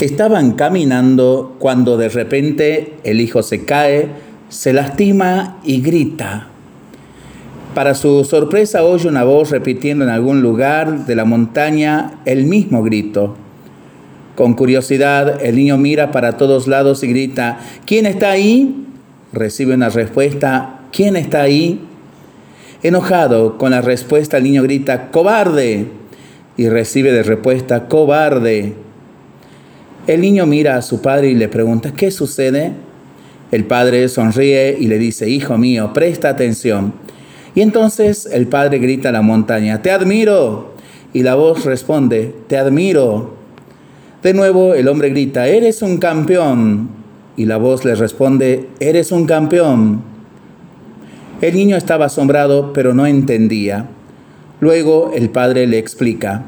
Estaban caminando cuando de repente el hijo se cae, se lastima y grita. Para su sorpresa oye una voz repitiendo en algún lugar de la montaña el mismo grito. Con curiosidad, el niño mira para todos lados y grita, ¿quién está ahí? Recibe una respuesta, ¿quién está ahí? Enojado con la respuesta, el niño grita, cobarde. Y recibe de respuesta, cobarde. El niño mira a su padre y le pregunta, ¿qué sucede? El padre sonríe y le dice, hijo mío, presta atención. Y entonces el padre grita a la montaña, te admiro. Y la voz responde, te admiro. De nuevo el hombre grita, eres un campeón. Y la voz le responde, eres un campeón. El niño estaba asombrado, pero no entendía. Luego el padre le explica,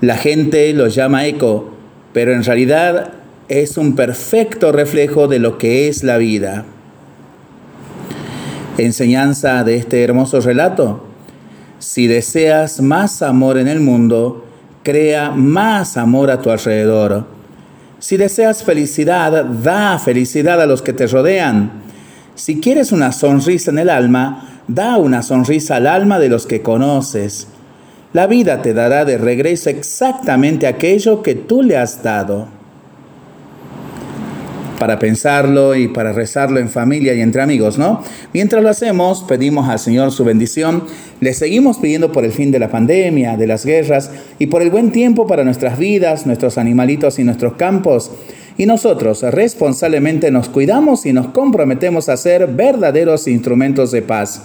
la gente lo llama eco pero en realidad es un perfecto reflejo de lo que es la vida. Enseñanza de este hermoso relato. Si deseas más amor en el mundo, crea más amor a tu alrededor. Si deseas felicidad, da felicidad a los que te rodean. Si quieres una sonrisa en el alma, da una sonrisa al alma de los que conoces la vida te dará de regreso exactamente aquello que tú le has dado. Para pensarlo y para rezarlo en familia y entre amigos, ¿no? Mientras lo hacemos, pedimos al Señor su bendición, le seguimos pidiendo por el fin de la pandemia, de las guerras y por el buen tiempo para nuestras vidas, nuestros animalitos y nuestros campos. Y nosotros responsablemente nos cuidamos y nos comprometemos a ser verdaderos instrumentos de paz.